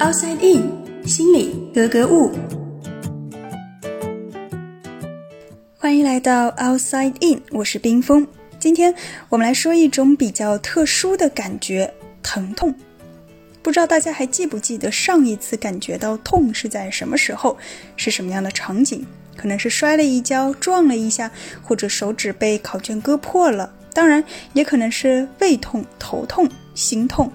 Outside In，心里格格物。欢迎来到 Outside In，我是冰峰。今天我们来说一种比较特殊的感觉——疼痛。不知道大家还记不记得上一次感觉到痛是在什么时候，是什么样的场景？可能是摔了一跤、撞了一下，或者手指被考卷割破了。当然，也可能是胃痛、头痛、心痛。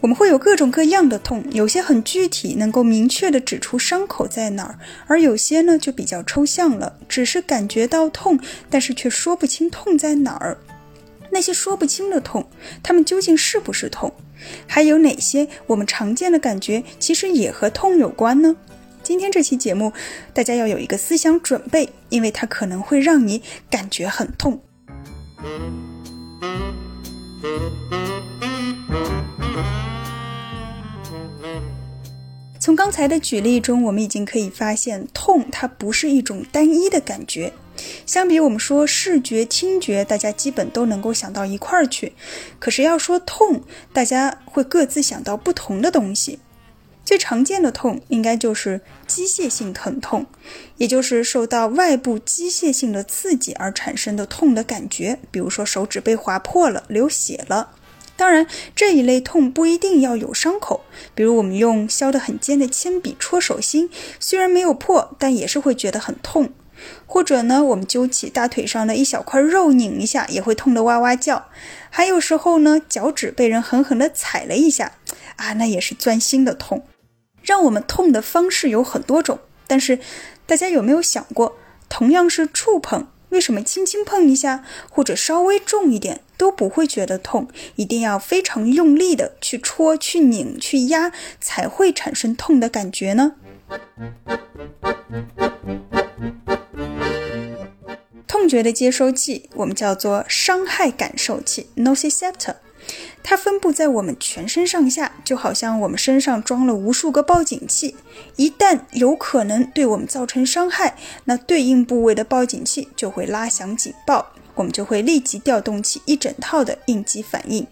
我们会有各种各样的痛，有些很具体，能够明确的指出伤口在哪儿；而有些呢，就比较抽象了，只是感觉到痛，但是却说不清痛在哪儿。那些说不清的痛，它们究竟是不是痛？还有哪些我们常见的感觉，其实也和痛有关呢？今天这期节目，大家要有一个思想准备，因为它可能会让你感觉很痛。从刚才的举例中，我们已经可以发现，痛它不是一种单一的感觉。相比我们说视觉、听觉，大家基本都能够想到一块儿去。可是要说痛，大家会各自想到不同的东西。最常见的痛应该就是机械性疼痛，也就是受到外部机械性的刺激而产生的痛的感觉。比如说手指被划破了，流血了。当然，这一类痛不一定要有伤口。比如我们用削得很尖的铅笔戳手心，虽然没有破，但也是会觉得很痛。或者呢，我们揪起大腿上的一小块肉拧一下，也会痛得哇哇叫。还有时候呢，脚趾被人狠狠地踩了一下，啊，那也是钻心的痛。让我们痛的方式有很多种，但是大家有没有想过，同样是触碰？为什么轻轻碰一下，或者稍微重一点都不会觉得痛？一定要非常用力的去戳、去拧、去压，才会产生痛的感觉呢？痛觉的接收器，我们叫做伤害感受器 （nociceptor）。它分布在我们全身上下，就好像我们身上装了无数个报警器。一旦有可能对我们造成伤害，那对应部位的报警器就会拉响警报，我们就会立即调动起一整套的应急反应。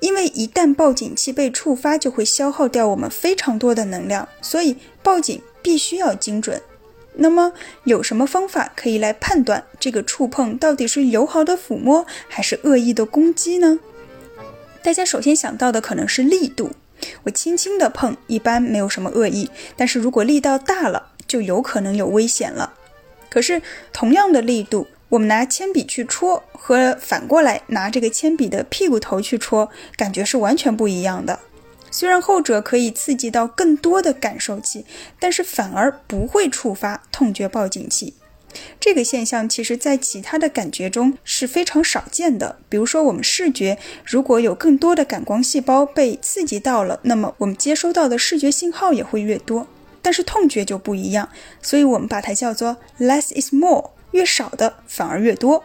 因为一旦报警器被触发，就会消耗掉我们非常多的能量，所以报警必须要精准。那么，有什么方法可以来判断这个触碰到底是友好的抚摸还是恶意的攻击呢？大家首先想到的可能是力度，我轻轻的碰一般没有什么恶意，但是如果力道大了，就有可能有危险了。可是同样的力度，我们拿铅笔去戳和反过来拿这个铅笔的屁股头去戳，感觉是完全不一样的。虽然后者可以刺激到更多的感受器，但是反而不会触发痛觉报警器。这个现象其实，在其他的感觉中是非常少见的。比如说，我们视觉如果有更多的感光细胞被刺激到了，那么我们接收到的视觉信号也会越多。但是痛觉就不一样，所以我们把它叫做 less is more，越少的反而越多。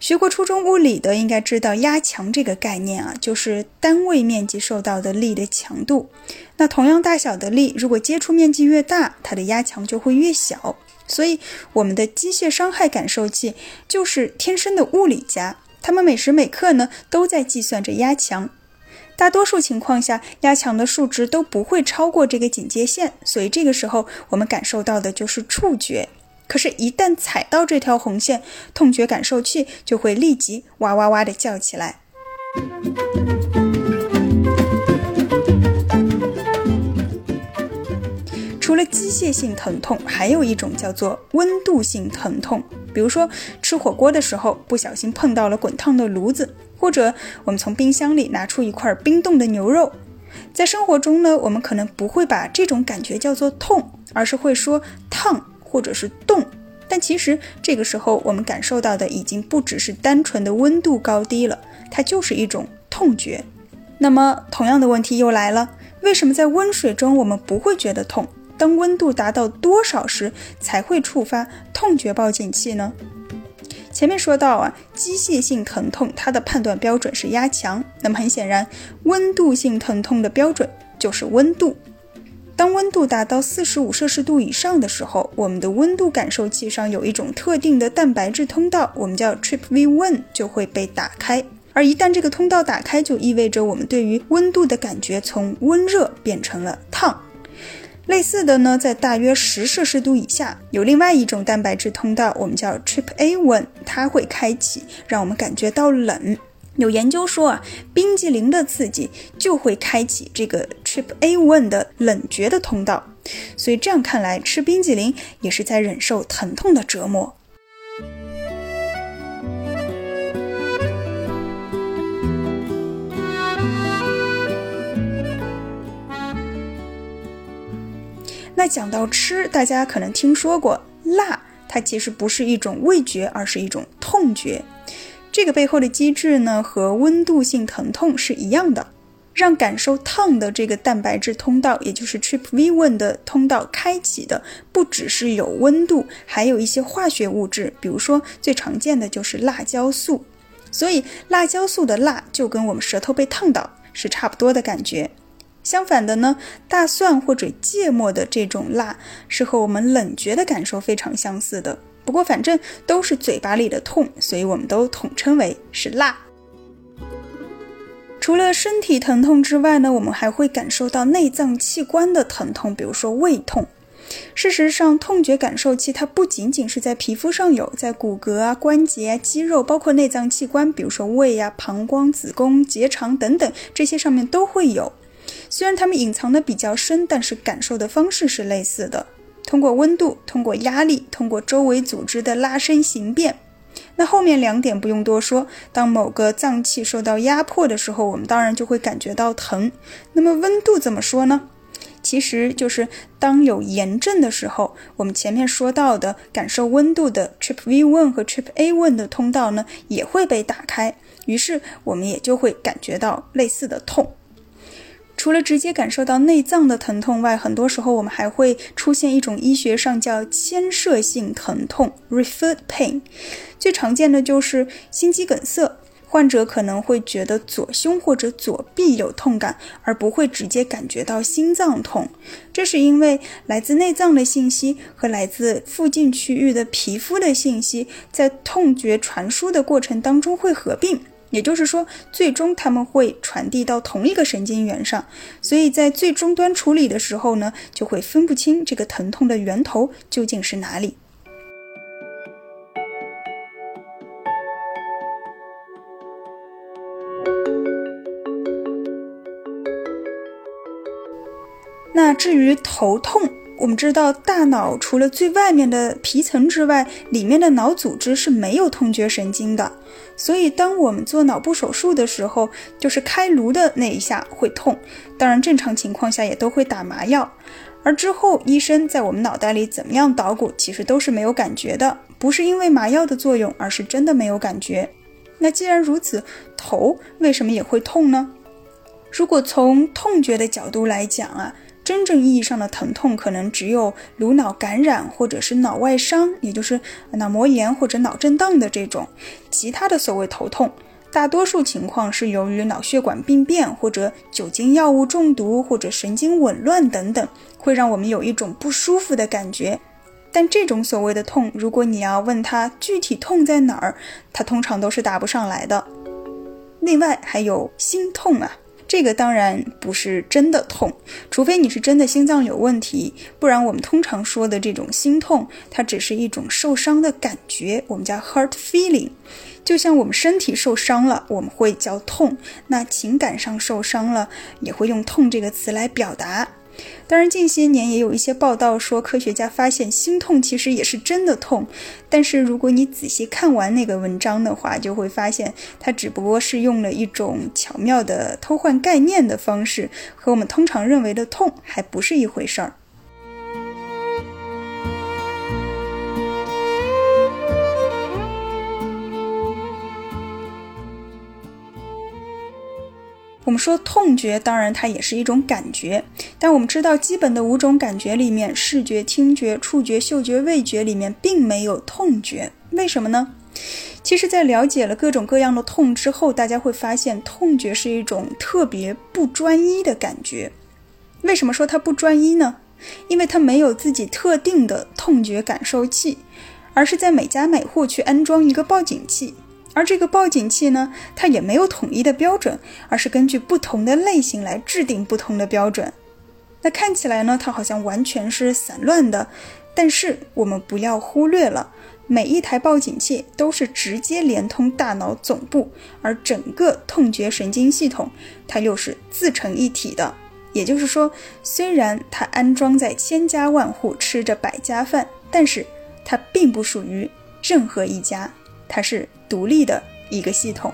学过初中物理的应该知道压强这个概念啊，就是单位面积受到的力的强度。那同样大小的力，如果接触面积越大，它的压强就会越小。所以，我们的机械伤害感受器就是天生的物理家，他们每时每刻呢都在计算着压强。大多数情况下，压强的数值都不会超过这个警戒线，所以这个时候我们感受到的就是触觉。可是，一旦踩到这条红线，痛觉感受器就会立即哇哇哇的叫起来。除了机械性疼痛，还有一种叫做温度性疼痛。比如说吃火锅的时候不小心碰到了滚烫的炉子，或者我们从冰箱里拿出一块冰冻的牛肉。在生活中呢，我们可能不会把这种感觉叫做痛，而是会说烫或者是冻。但其实这个时候我们感受到的已经不只是单纯的温度高低了，它就是一种痛觉。那么同样的问题又来了，为什么在温水中我们不会觉得痛？当温度达到多少时才会触发痛觉报警器呢？前面说到啊，机械性疼痛它的判断标准是压强，那么很显然，温度性疼痛的标准就是温度。当温度达到四十五摄氏度以上的时候，我们的温度感受器上有一种特定的蛋白质通道，我们叫 TRPV1，就会被打开。而一旦这个通道打开，就意味着我们对于温度的感觉从温热变成了烫。类似的呢，在大约十摄氏度以下，有另外一种蛋白质通道，我们叫 TRPA1，它会开启，让我们感觉到冷。有研究说啊，冰激凌的刺激就会开启这个 Trip A one 的冷觉的通道，所以这样看来，吃冰激凌也是在忍受疼痛的折磨。那讲到吃，大家可能听说过辣，它其实不是一种味觉，而是一种痛觉。这个背后的机制呢，和温度性疼痛是一样的，让感受烫的这个蛋白质通道，也就是 TRPV1 的通道开启的，不只是有温度，还有一些化学物质，比如说最常见的就是辣椒素。所以辣椒素的辣就跟我们舌头被烫到是差不多的感觉。相反的呢，大蒜或者芥末的这种辣是和我们冷觉的感受非常相似的。不过反正都是嘴巴里的痛，所以我们都统称为是辣。除了身体疼痛之外呢，我们还会感受到内脏器官的疼痛，比如说胃痛。事实上，痛觉感受器它不仅仅是在皮肤上有，在骨骼啊、关节啊、肌肉，包括内脏器官，比如说胃啊、膀胱、子宫、结肠等等这些上面都会有。虽然它们隐藏的比较深，但是感受的方式是类似的。通过温度，通过压力，通过周围组织的拉伸形变。那后面两点不用多说。当某个脏器受到压迫的时候，我们当然就会感觉到疼。那么温度怎么说呢？其实就是当有炎症的时候，我们前面说到的感受温度的 TRPV1 和 TRPA1 的通道呢，也会被打开，于是我们也就会感觉到类似的痛。除了直接感受到内脏的疼痛外，很多时候我们还会出现一种医学上叫牵涉性疼痛 （referred pain）。最常见的就是心肌梗塞，患者可能会觉得左胸或者左臂有痛感，而不会直接感觉到心脏痛。这是因为来自内脏的信息和来自附近区域的皮肤的信息，在痛觉传输的过程当中会合并。也就是说，最终他们会传递到同一个神经元上，所以在最终端处理的时候呢，就会分不清这个疼痛的源头究竟是哪里。那至于头痛，我们知道，大脑除了最外面的皮层之外，里面的脑组织是没有痛觉神经的。所以，当我们做脑部手术的时候，就是开颅的那一下会痛。当然，正常情况下也都会打麻药。而之后，医生在我们脑袋里怎么样捣鼓，其实都是没有感觉的，不是因为麻药的作用，而是真的没有感觉。那既然如此，头为什么也会痛呢？如果从痛觉的角度来讲啊。真正意义上的疼痛，可能只有颅脑感染或者是脑外伤，也就是脑膜炎或者脑震荡的这种。其他的所谓头痛，大多数情况是由于脑血管病变或者酒精药物中毒或者神经紊乱等等，会让我们有一种不舒服的感觉。但这种所谓的痛，如果你要问他具体痛在哪儿，他通常都是答不上来的。另外还有心痛啊。这个当然不是真的痛，除非你是真的心脏有问题，不然我们通常说的这种心痛，它只是一种受伤的感觉，我们叫 hurt feeling。就像我们身体受伤了，我们会叫痛，那情感上受伤了，也会用痛这个词来表达。当然，近些年也有一些报道说，科学家发现心痛其实也是真的痛。但是，如果你仔细看完那个文章的话，就会发现它只不过是用了一种巧妙的偷换概念的方式，和我们通常认为的痛还不是一回事儿。我们说痛觉，当然它也是一种感觉，但我们知道基本的五种感觉里面，视觉、听觉、触觉、嗅觉、味觉里面并没有痛觉，为什么呢？其实，在了解了各种各样的痛之后，大家会发现，痛觉是一种特别不专一的感觉。为什么说它不专一呢？因为它没有自己特定的痛觉感受器，而是在每家每户去安装一个报警器。而这个报警器呢，它也没有统一的标准，而是根据不同的类型来制定不同的标准。那看起来呢，它好像完全是散乱的，但是我们不要忽略了，每一台报警器都是直接连通大脑总部，而整个痛觉神经系统它又是自成一体的。也就是说，虽然它安装在千家万户，吃着百家饭，但是它并不属于任何一家，它是独立的一个系统。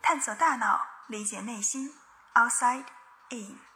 探索大脑，理解内心，Outside In。